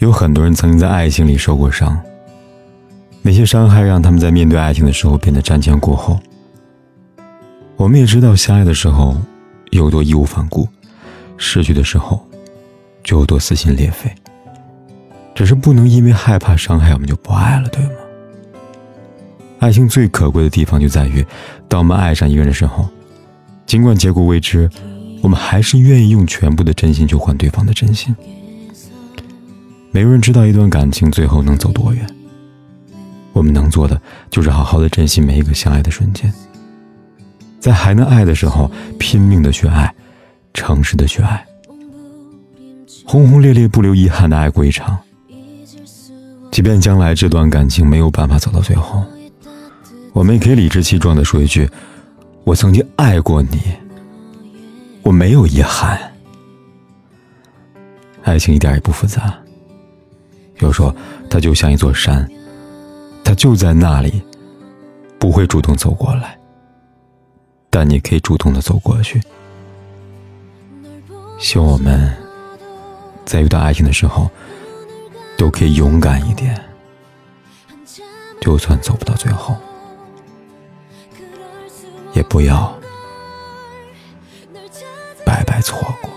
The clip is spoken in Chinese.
有很多人曾经在爱情里受过伤，那些伤害让他们在面对爱情的时候变得瞻前顾后。我们也知道，相爱的时候有多义无反顾，失去的时候就有多撕心裂肺。只是不能因为害怕伤害，我们就不爱了，对吗？爱情最可贵的地方就在于，当我们爱上一个人的时候，尽管结果未知，我们还是愿意用全部的真心去换对方的真心。没有人知道一段感情最后能走多远。我们能做的就是好好的珍惜每一个相爱的瞬间，在还能爱的时候，拼命的去爱，诚实的去爱，轰轰烈烈不留遗憾的爱过一场。即便将来这段感情没有办法走到最后，我们也可以理直气壮的说一句：“我曾经爱过你，我没有遗憾。”爱情一点也不复杂。就说，它就像一座山，它就在那里，不会主动走过来，但你可以主动的走过去。希望我们在遇到爱情的时候，都可以勇敢一点，就算走不到最后，也不要白白错过。